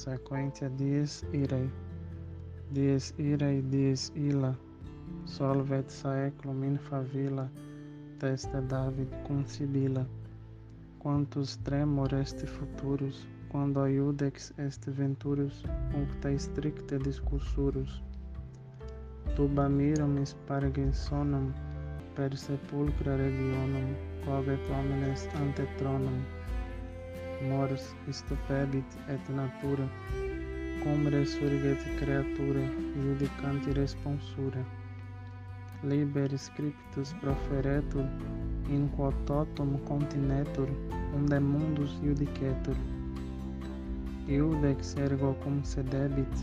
sequentia dies irae, dies irae dies illa, solvet saeclum in favilla, teste David cum Sibila. Quantus tremor est futurus, quando iudex est venturus, uncta stricte discursurus. Tuba miram sonum, per sepulcra regionum, covet homines ante tronum. Mors stupebit et natura, cum resurget creatura, judicanti responsura. Liber scriptus proferetur, in quo totum continetur, unde mundus judicetur. Iudex ergo cum sedebit,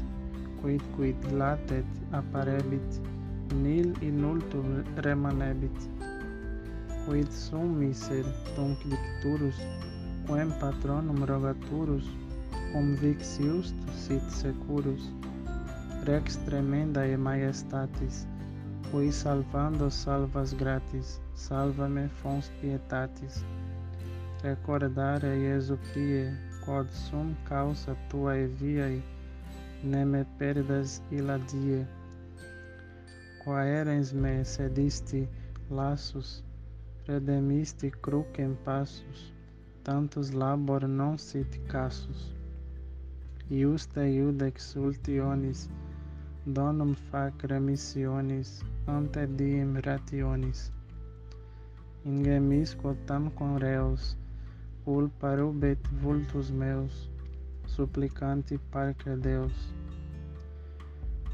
quid quid latet apparebit, nil in ultum remanebit. Quid sum miser tunc dicturus, quem patronum rogaturus, cum vix sit securus. Rex tremenda e majestatis, Qui salvando salvas gratis, salva-me fons pietatis. Recordare Iesu pie, quod sum causa tua viae, ne me perdas illa die. Quaerens me sedisti laços, predemisti crucem passus, tantus labor non sit casus. Iusta iudex ultionis, donum fac remissionis, ante diem rationis. Ingemisco con reus, culpa rubet vultus meus, supplicanti parce Deus.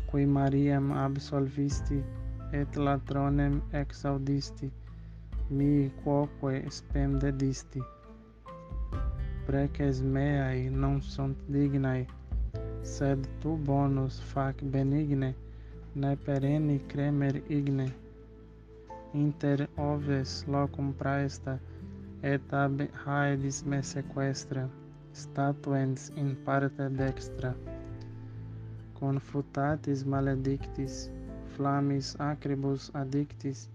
Qui Mariam absolvisti, et latronem exaudisti, mi quoque spem dedisti preces meae non sunt dignae, sed tu bonus fac benigne, ne perenni cremer igne. Inter oves locum praesta, et ab haedis me sequestra, statuens in parte dextra. Confutatis maledictis, flammis acribus addictis,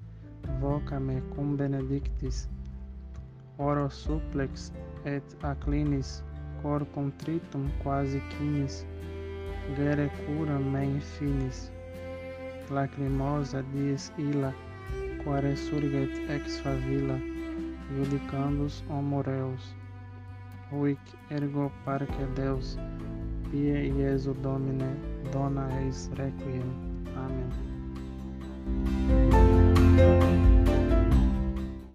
vocame cum benedictis. Oro supplex et acclinis, cor contritum quasi cinis, gere cura me infinis lacrimosa dies illa, qua resurget ex favilla, judicandus homo reus. Huic ergo parce Deus, pie Iesu Domine, dona eis requiem. Amen.